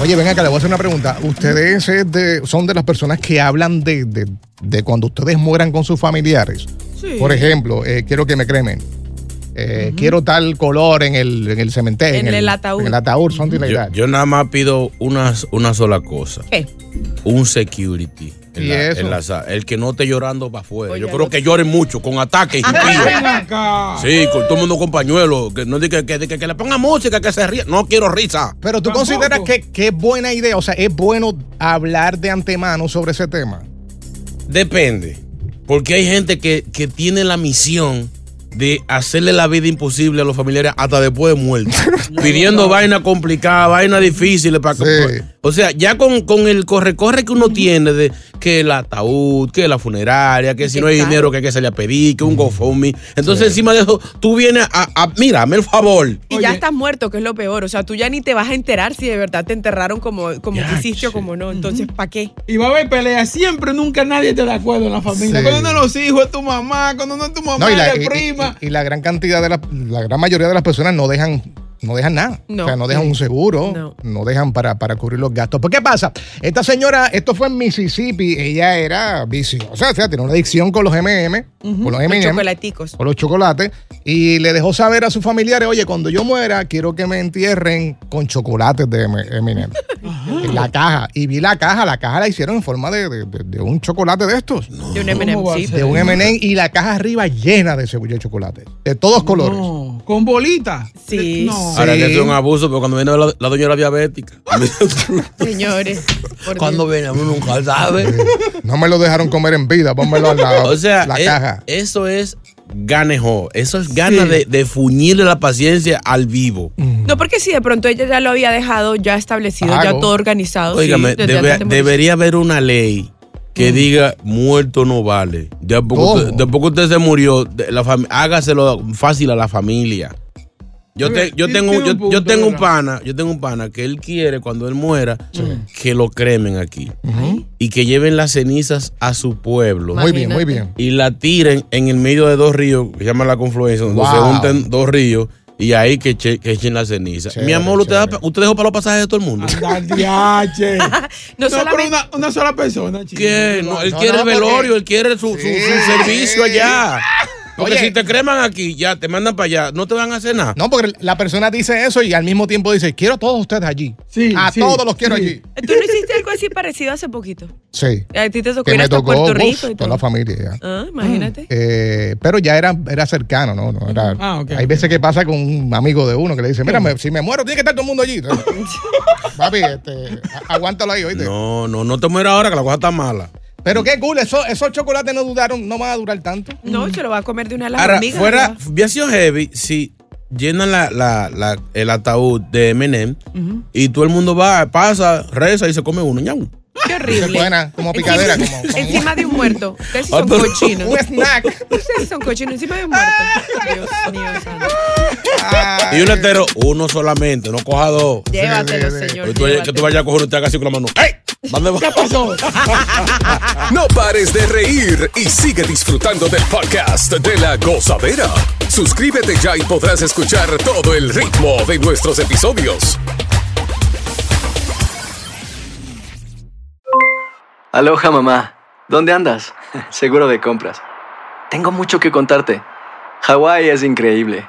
Oye, ven acá, le voy a hacer una pregunta. ¿Ustedes de- son de las personas que hablan de, de- de cuando ustedes mueran con sus familiares? Por ejemplo, eh, quiero que me cremen. Eh, Quiero tal color en el, en el cementerio. En el ataúd. En el ataúd, something like Yo, that. yo nada más pido una, una sola cosa. ¿Qué? Un security. En ¿Y la- eso? en la sa- el que no esté llorando para afuera. Oye, Yo creo que lloren mucho, con ataques y. Sí, con todo el mundo con pañuelos. Que, no diga que, que, que le ponga música, que se ría. No quiero risa. Pero tú consideras que, que es buena idea, o sea, es bueno hablar de antemano sobre ese tema. Depende. Porque hay gente que, que tiene la misión de hacerle la vida imposible a los familiares hasta después de muerto. pidiendo vainas complicadas, vainas difíciles para que. Sí. O sea, ya con, con el corre-corre que uno tiene de que el ataúd, que la funeraria, que si no hay caro. dinero que hay que salir a pedir, que un GoFundMe. Entonces, encima de eso, tú vienes a, a mira, hazme el favor. Y ya estás muerto, que es lo peor. O sea, tú ya ni te vas a enterar si de verdad te enterraron como, como Ya, quisiste o como no. Entonces, ¿para qué? Y va a haber peleas. Siempre, nunca nadie está de acuerdo en la familia. Sí. Cuando no es los hijos, es tu mamá. Cuando no es tu mamá, No, y la, es y- prima. y- y la gran cantidad de la, la gran mayoría de las personas no dejan, no dejan nada. No. O sea, no dejan un seguro, no, No. dejan para, para cubrir los gastos. ¿Por qué pasa? Esta señora, esto fue en Mississippi, ella era viciosa, o sea, tenía una adicción con los MM, con los Los M&M, chocolaticos. con los chocolates, y le dejó saber a sus familiares, oye, cuando yo muera, quiero que me entierren con chocolates de M&M. en la caja. Y vi la caja, la caja la hicieron en forma de, de- de- de un chocolate de estos. De un M&M, sí. De un M&M y la caja arriba llena de cebolla de chocolate. De todos colores. Con bolita. Sí. No. Ahora Sí. que es un abuso, pero cuando viene la, la doña era diabética. Señores. cuando Dios. viene, uno nunca sabe. No me lo dejaron comer en vida, pónmelo al lado. O sea, la es- caja. eso es ganejo. Eso es ganas de, de fuñirle la paciencia al vivo. No, porque si de pronto ella ya lo había dejado ya establecido, ya todo organizado. sí, debe- morir. debería haber una ley que diga muerto no vale. Porque ¿Cómo? usted, después que usted se murió, de- la fami- hágaselo fácil a la familia. Yo, te- yo tengo, yo, tengo un pana, yo tengo un pana que él quiere cuando él muera que lo cremen aquí y que lleven las cenizas a su pueblo. Muy bien, muy bien. y la tiren en el medio de dos ríos, que se llama la confluencia, donde Wow. se junten dos ríos y ahí que, eche- que echen la ceniza. Chévere, Mi amor, usted, da- usted dejó para los pasajes de todo el mundo. Diache. No, No, solamente. una, una sola persona, chico. ¿Qué? No, él No, quiere no, el porque- velorio, él quiere su, su- servicio allá. Porque Oye. si te creman aquí, ya te mandan para allá, no te van a hacer nada. No, porque la persona dice eso y al mismo tiempo dice, quiero a todos ustedes allí. Sí, a sí, todos los quiero sí. allí. ¿Tú no hiciste algo así parecido hace poquito? Sí. A ti te tocó Que me tocó Puerto uf, Rico y toda todo. la familia ya. Ah, imagínate. Eh, pero ya era, era cercano, ¿no? no era, Ah, ok, hay veces que pasa con un amigo de uno que le dice, mira, me- si me muero, tiene que estar todo el mundo allí. Papi, este, aguántalo ahí, oíste. No, no, no te mueras ahora que la cosa está mala. Pero qué cool, eso- esos chocolates no duraron, no van a durar tanto. No, se lo va a comer de una de las Ahora, hormigas. fuera, ¿verdad? hubiera sido heavy si llenan la, la- la- el ataúd de M&M y todo el mundo va, pasa, reza y se come uno. ñau. Qué Se horrible. buena, como picadera, Encima, como, como encima de un muerto. Ustedes Ah, son cochinos. un snack. Ustedes son cochinos encima de un muerto. Dios mío, santo. Y un hetero, uno solamente, no coja dos. Llévatelo, señor. Que tú, vayas- que tú vayas a coger hagas así con la mano. ¡Ey! ¿Dónde va? ¿Qué pasó? No pares de reír y sigue disfrutando del podcast de la gozadera. Suscríbete ya y podrás escuchar todo el ritmo de nuestros episodios. Aloha mamá, ¿dónde andas? Seguro de compras. Tengo mucho que contarte. Hawái es increíble.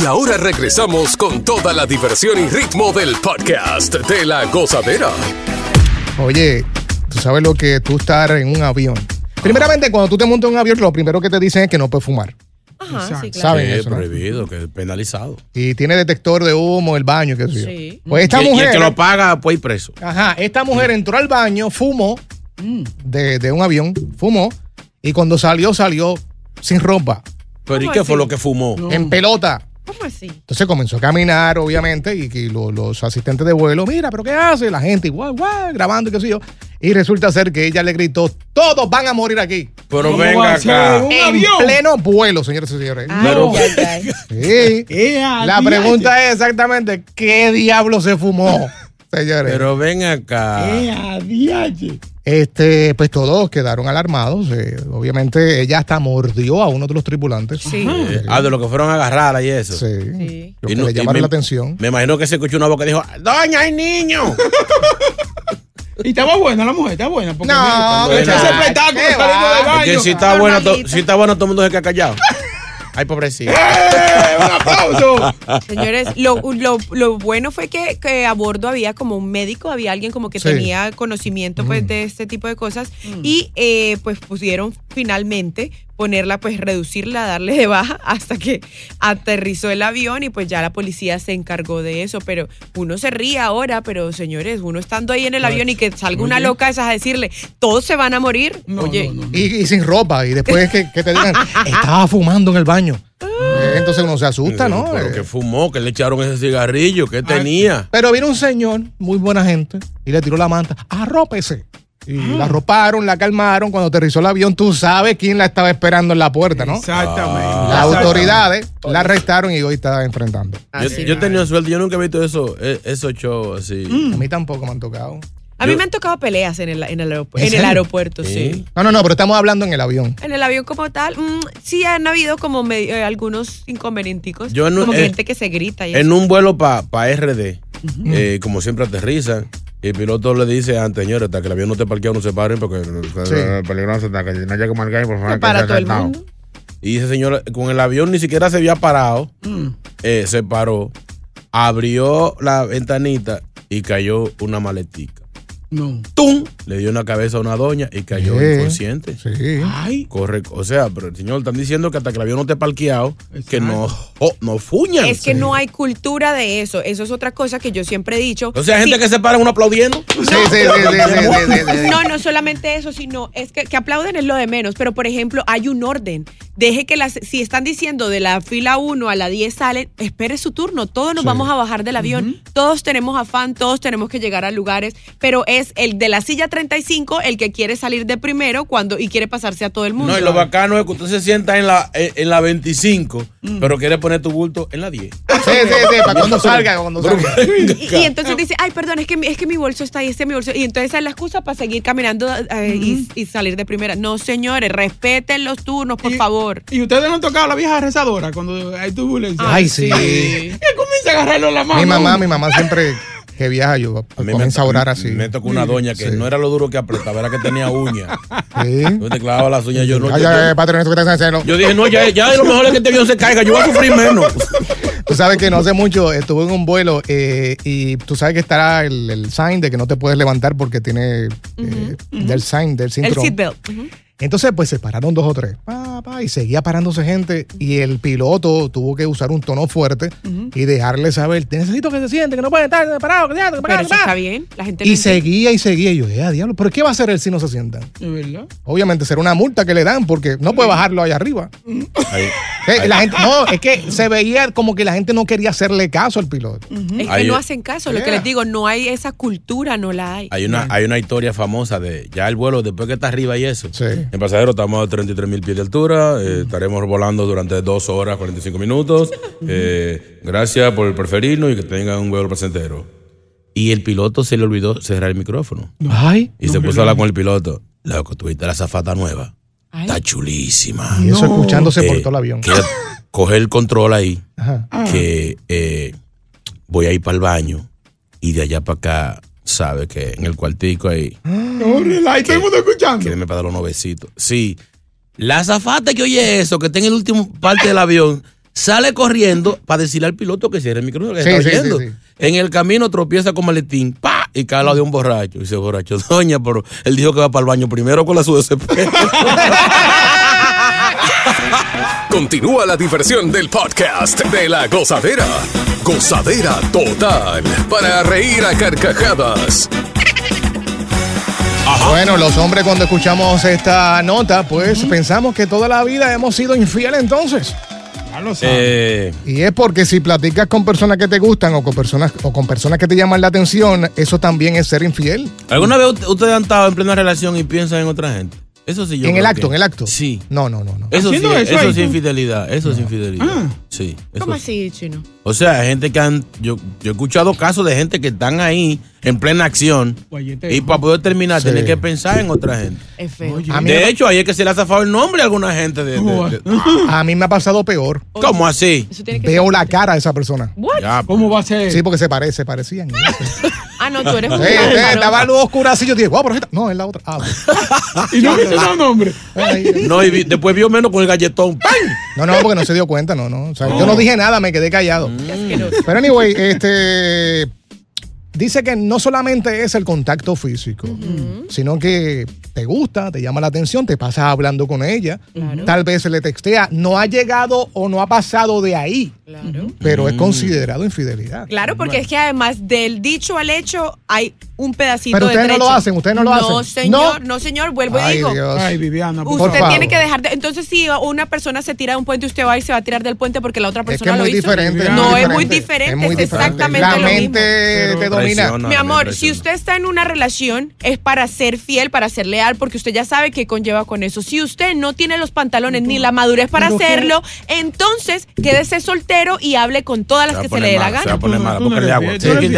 Y ahora regresamos con toda la diversión y ritmo del podcast de la gozadera. Oye, tú sabes lo que tú estar en un avión. Primeramente, cuando tú te montas en un avión, lo primero que te dicen es que no puedes fumar. Ajá, sí, claro. ¿Saben Que es eso? no? prohibido, que es penalizado. Y tiene detector de humo, el baño, qué sé yo. Sí. Pues esta Y- y el mujer. que lo paga, pues ir preso. Ajá, esta mujer entró al baño, fumó de, de un avión, fumó, y cuando salió, salió sin ropa, Pero ¿y ¿Cómo qué fue lo que fumó? en pelota. ¿Cómo así? Entonces comenzó a caminar, obviamente, y, que lo- los asistentes de vuelo, mira, pero ¿qué hace? La gente, guau, guau, grabando y qué sé yo. Y resulta ser que ella le gritó, todos van a morir aquí. Pero ¿Cómo va venga acá. Un en avión. pleno vuelo, señores y señores. Pero- ay, ay. Sí. La pregunta es exactamente, ¿qué diablo se fumó? Señores. Pero ven acá. Este, pues todos quedaron alarmados. eh, obviamente ella hasta mordió a uno de los tripulantes. Sí. Eh, ah, de lo que fueron a agarrar y eso. Sí. Sí. Lo Y que no- le y llamaron me- la atención. Me imagino que se escuchó una voz que dijo, ¡Doña, hay niños! Y estaba buena la mujer, está buena. Porque No, mira, que ese espectáculo saliendo del Es baño. que si está buena, to- si está buena, todo el mundo se queda callado. Ay, pobrecito. ¡Eh! ¡Un aplauso! Señores, lo, lo, lo bueno fue que, que a bordo había como un médico, había alguien como que Sí. tenía conocimiento pues de este tipo de cosas y eh, pues pudieron finalmente ponerla, pues reducirla, darle de baja hasta que aterrizó el avión y pues ya la policía se encargó de eso, pero uno se ríe ahora, pero señores, uno estando ahí en el avión y que salga una loca esas a decirle, todos se van a morir, No, oye, no, no. Y, y sin ropa. Y después que, que te digan, estaba fumando en el baño. Eh, Entonces uno se asusta, ¿no? Pero Eh, que fumó, que le echaron ese cigarrillo, que tenía. Pero vino un señor, muy buena gente, y le tiró la manta, arrópese. Y la arroparon, la calmaron. Cuando aterrizó el avión, tú sabes quién la estaba esperando en la puerta, ¿no? Exactamente. Las Exactamente. autoridades la arrestaron y hoy está enfrentando. Yo, así yo tenía suerte, yo nunca he visto eso, e- esos shows así. A mí tampoco me han tocado. A mí Yo- me han tocado peleas en el, en el, aeropu- ¿En en el aeropuerto, Sí. sí. No, no, no, pero estamos hablando en el avión. En el avión como tal, mm, sí han habido como me- eh, algunos inconvenienticos. Yo en como eh, gente que se grita y En eso. un vuelo para pa RD, eh, como siempre aterrizan, y el piloto le dice antes, señores, hasta que el avión no esté parqueado, no se paren porque Sí. es peligroso, hasta que no llegue mal por favor. Se para todo el mundo. Y ese señor, con el avión ni siquiera se había parado, Mm. eh, se paró, abrió la ventanita y cayó una maletica. No. ¡Tum! Le dio una cabeza a una doña y cayó Sí. inconsciente. Sí. Ay. Corre, o sea, pero el señor están diciendo que hasta que el avión no esté parqueado, que Exacto. no, oh, no fuñan. Es que no hay cultura de eso. Eso es otra cosa que yo siempre he dicho. O sea, hay gente Sí. que se para uno aplaudiendo. Sí, sí, sí. No, no solamente eso, sino es que, que aplauden es lo de menos. Pero, por ejemplo, hay un orden. Deje que las, si están diciendo de la fila 1 a la 10 salen, espere su turno. Todos nos Sí. vamos a bajar del avión. Todos tenemos afán, todos tenemos que llegar a lugares. Pero es el de la silla 35 el que quiere salir de primero cuando y quiere pasarse a todo el mundo. No, y lo bacano es que usted se sienta en la, en, en la 25, pero quiere poner tu bulto en la 10. Sí, sí, sí, para cuando salga, cuando salga. Y, y entonces dice, ay, perdón, es que, mi- es que mi bolso está ahí, este es mi bolso. Y entonces esa es la excusa para seguir caminando eh, y, y salir de primera. No, señores, respeten los turnos, por Y- favor. Y ustedes no han tocado a la vieja rezadora cuando hay turbulencia. Ay, sí. Que comienza a agarrarlo en la mano. Mi mamá, mi mamá siempre que viaja, yo A mí comienza a orar así. Me tocó una doña que Sí. no era lo duro que apretaba, era que tenía uñas. Sí. Yo te clavaba las uñas, yo no. Ay, yo, ay, yo- ay, patrón, esto que estás haciendo. yo dije, no, ya, ya lo mejor es que este avión se caiga, yo voy a sufrir menos. Tú sabes que no hace mucho estuve en un vuelo eh, y tú sabes que estará el, el sign de que no te puedes levantar porque tiene eh, del sign del El cinturón. seatbelt. Entonces, pues se pararon dos o tres. Pa, pa, y seguía parándose gente. Y el piloto tuvo que usar un tono fuerte y dejarle saber: Te necesito que se siente, que no puede estar parado, que se siente, que Pero parado, eso que está parado". bien. La gente Y seguía y seguía. Y yo, eh, a diablo, ¿pero qué va a hacer él si no se sienta? ¿De verdad? Obviamente será una multa que le dan porque no puede bajarlo allá arriba. Ahí- Eh, la gente, no, es que se veía como que la gente no quería hacerle caso al piloto. Es que no hacen caso. Lo que les digo, no hay esa cultura, no la hay. Hay una, hay una historia famosa de ya el vuelo, después que está arriba y eso. Sí. En pasajero estamos a 33 mil pies de altura, eh, estaremos volando durante dos horas 45 minutos. Eh, gracias por preferirnos y que tengan un vuelo placentero. Y el piloto se le olvidó cerrar el micrófono. Ay. Y se puso a hablar con el piloto. Loco, tuviste la zafata nueva. Ay. Está chulísima. Y eso escuchándose por Eh, todo el avión. coge el control ahí, Ajá. que eh, voy a ir para el baño y de allá para acá, sabe que en el cuartico ahí, No, relax, todo el mundo escuchando. quédeme para dar los novecitos. Sí, la azafata que oye eso, que está en el último parte del avión, sale corriendo para decirle al piloto que cierre el micrófono que Sí, está sí, oyendo. sí, sí. En el camino tropieza con maletín, ¡pa! Y cae al lado de un borracho. Y dice, borracho, doña, pero él dijo que va para el baño primero con la su desespero. Continúa la diversión del podcast de la gozadera. Gozadera total. Para reír a carcajadas. Bueno, los hombres cuando escuchamos esta nota, pues pensamos que toda la vida hemos sido infieles entonces. Ya lo sabes. Eh, Y es porque si platicas con personas que te gustan o con personas o con personas que te llaman la atención, eso también es ser infiel. ¿Alguna vez ustedes han estado en plena relación y piensan en otra gente? Eso sí yo en el acto, que- en el acto. Sí. No, no, no, no. Eso sí, eso, eso sí es infidelidad. Eso es infidelidad. Ah. Sí. eso ¿Cómo sí. así, chino? O sea, hay gente que han. Yo, yo he escuchado casos de gente que están ahí en plena acción y para poder terminar Sí. tienen que pensar en otra gente. Es feo. Oye. De hecho, ahí es que se le ha zafado el nombre a alguna gente. De, a mí me ha pasado peor. ¿Cómo así? Eso tiene que Veo ser- la cara de esa persona. What? Ya, ¿Cómo va a ser? Sí, porque se parece, se parecían. Ah, no, tú eres un Eh, eh, bárbaro. estaba luz oscura así, yo dije, wow, pero esta- No, es la otra. Ah. Y no nombres. Ay, No, y vi- después vio menos con el galletón. ¡Pam! No, no, porque no se dio cuenta, no, no. O sea, Yo no dije nada, me quedé callado. Asqueroso. Pero anyway, este dice que no solamente es el contacto físico, sino que te gusta, te llama la atención, te pasas hablando con ella, Claro. tal vez se le textea, no ha llegado o no ha pasado de ahí, Claro. pero es considerado infidelidad. Claro, porque es que además del dicho al hecho hay un pedacito Pero de ustedes no lo hacen, ustedes no lo No, hacen. señor, No. no, señor, vuelvo y Ay, digo. Dios. Ay, Viviana, por Por Usted favor. tiene que dejar de. Entonces, si una persona se tira de un puente, usted va y se va a tirar del puente porque la otra Es que persona es muy lo hizo. diferente. no, es muy diferente. Es muy es diferente. exactamente La lo mismo. mente te Mi amor, si usted está en una relación, es para ser fiel, para ser leal, porque usted ya sabe qué conlleva con eso. Si usted no tiene los pantalones ni la madurez para qué- hacerlo, entonces quédese soltero y hable con todas las que se le dé la mala, se va gana.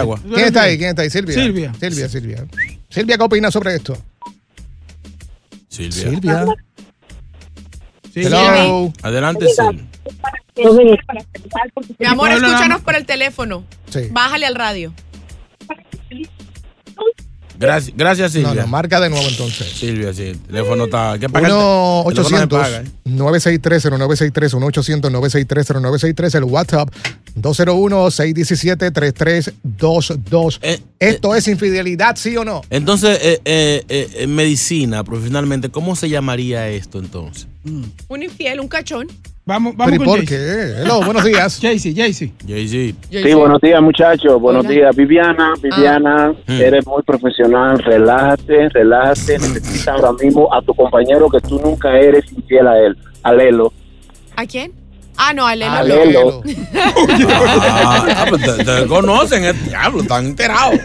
agua. ¿quién está ahí? ¿Quién está ahí? Silvia. Silvia. Silvia, Silvia. Silvia, ¿qué opina sobre esto? Silvia. Silvia. Hello. Adelante, Silvia. Mi amor, escúchanos por el teléfono. Sí. Bájale al radio. Gracias, gracias No, Silvia. no, marca de nuevo entonces. Silvia, sí. El teléfono está. ¿Qué paga el- 1 el teléfono se 800 paga, ¿eh? 963 0963 1 800 963 0963 el WhatsApp 201 617 3322 Eh, Esto es infidelidad, ¿sí o no? Entonces, eh, eh, eh, en medicina, profesionalmente, ¿cómo se llamaría esto entonces? Un infiel, un cachón. Vamos, ¿Pero vamos y con por qué? Hello, buenos días. Jaycee, Jaycee. Sí, buenos días, muchachos. Buenos Hola. días, Viviana. Viviana, Mm. eres muy profesional. Relájate, relájate. Necesitas ahora mismo a tu compañero que tú nunca eres infiel a él. A Lelo. ¿A quién? Ah, no, a Lelo. A. Lelo. Ah, ah, pues te, te conocen, el diablo, están enterados.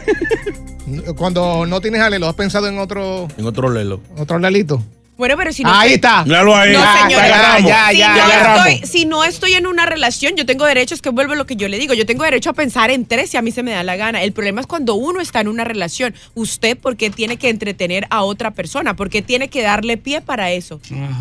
Cuando no tienes alelo, ¿has pensado en otro, En otro lelo. otro lelito? Bueno, pero si no Ahí estoy- está. Míralo ahí. No, Ah, te agarramos. Ya, si, ya, no ya estoy, si no estoy en una relación, yo tengo derecho, es que vuelvo a lo que yo le digo, yo tengo derecho a pensar en tres si a mí se me da la gana. El problema es cuando uno está en una relación. Usted, ¿por qué tiene que entretener a otra persona? ¿Por qué tiene que darle pie para eso?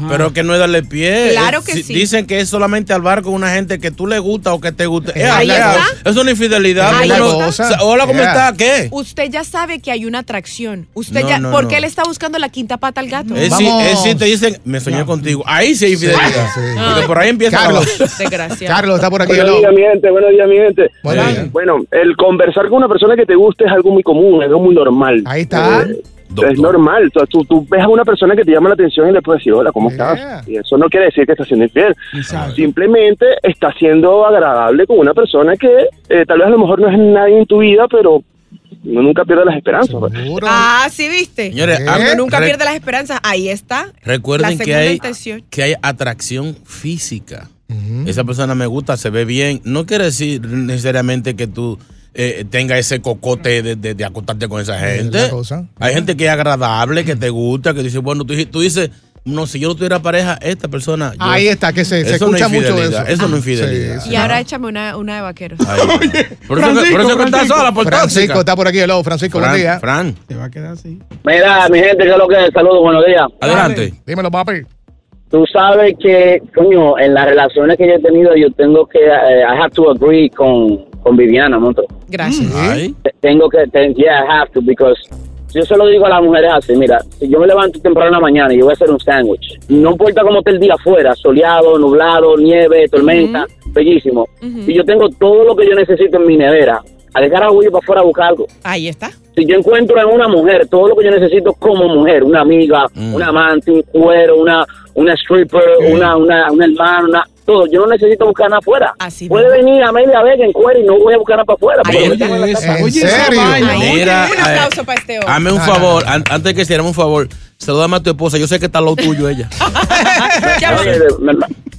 Pero que no es darle pie. Claro que Si- sí. Dicen que es solamente al bar con una gente que tú le gusta o que te gusta. Eh, Ahí hablar. está. Es una infidelidad. Ahí Uno- está. Hola, ¿cómo Yeah. está? ¿Qué? Usted ya sabe que hay una atracción. Usted No, ya, no, ¿por no. qué le está buscando la quinta pata al gato? Es si, Vamos. es si te dicen, me soñé contigo. Ahí sí hay infidelidad. Sí, sí. Porque por ahí empieza Carlos. Desgraciado. Carlos está por aquí. Buenos días, mi gente. Buenos días, mi gente. Eh. Bueno, el conversar con una persona que te guste es algo muy común, es algo muy normal. Ahí está. Eh, es normal. Tú, tú, tú ves a una persona que te llama la atención y le puedes decir, hola, ¿cómo Yeah. estás? Y eso no quiere decir que estás siendo infiel. Exacto. Simplemente estás siendo agradable con una persona que eh, tal vez a lo mejor no es nadie en tu vida, pero uno nunca pierde las esperanzas. pues. Seguro. Ah, sí, viste. Señores, ¿Eh? Uno nunca re- pierde las esperanzas. Ahí está. la Recuerden que hay, intención. que hay atracción física. Esa persona me gusta, se ve bien. No quiere decir necesariamente que tú eh, tengas ese cocote de, de- de acostarte con esa gente. Hay gente que es agradable, que te gusta, que dice, bueno, tú, tú dices, no, si yo no tuviera pareja, esta persona. yo- Ahí está, que se, se Eso no escucha mucho de eso. infidelidad, Eso no es infidelidad. Sí, Y ahora échame una, una de vaqueros. Ahí está. por eso, que- por eso que estás sola, por Francisco tóxica. está por aquí. Hello, Francisco, buen Fran, día. Fran, Te va a quedar así. Mira, mi gente, ¿qué es lo que es? Saludos, buenos días. adelante. Dímelo, papi. Tú sabes que, coño, en las relaciones que yo he tenido, yo tengo que, eh, I have to agree con, con Viviana, monstruo. Gracias. Ay, Te- Tengo que, te- yeah, I have to, because yo se lo digo a las mujeres así, mira, si yo me levanto temprano en la mañana y yo voy a hacer un sándwich, no importa cómo esté el día afuera, soleado, nublado, nieve, tormenta, bellísimo. Y yo tengo todo lo que yo necesito en mi nevera, ¿a qué carajo voy para afuera a buscar algo? Ahí está. Si yo encuentro en una mujer todo lo que yo necesito como mujer, una amiga, una amante, un cuero, una, una stripper, una, una, una hermana, una- todo, yo no necesito buscar nada afuera. Así Puede venir Amelia Vega en cuero y no voy a buscar nada para afuera. tengo en la casa. ¿En Oye, esa serio? Ahí Mira, un eh, aplauso para este hombre. hazme un No, favor, an- antes que hiciéramos un favor, saludame a tu esposa. Yo sé que está lo tuyo ella.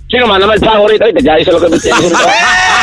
Chico, mándame el pago ahorita, ya hice lo que me.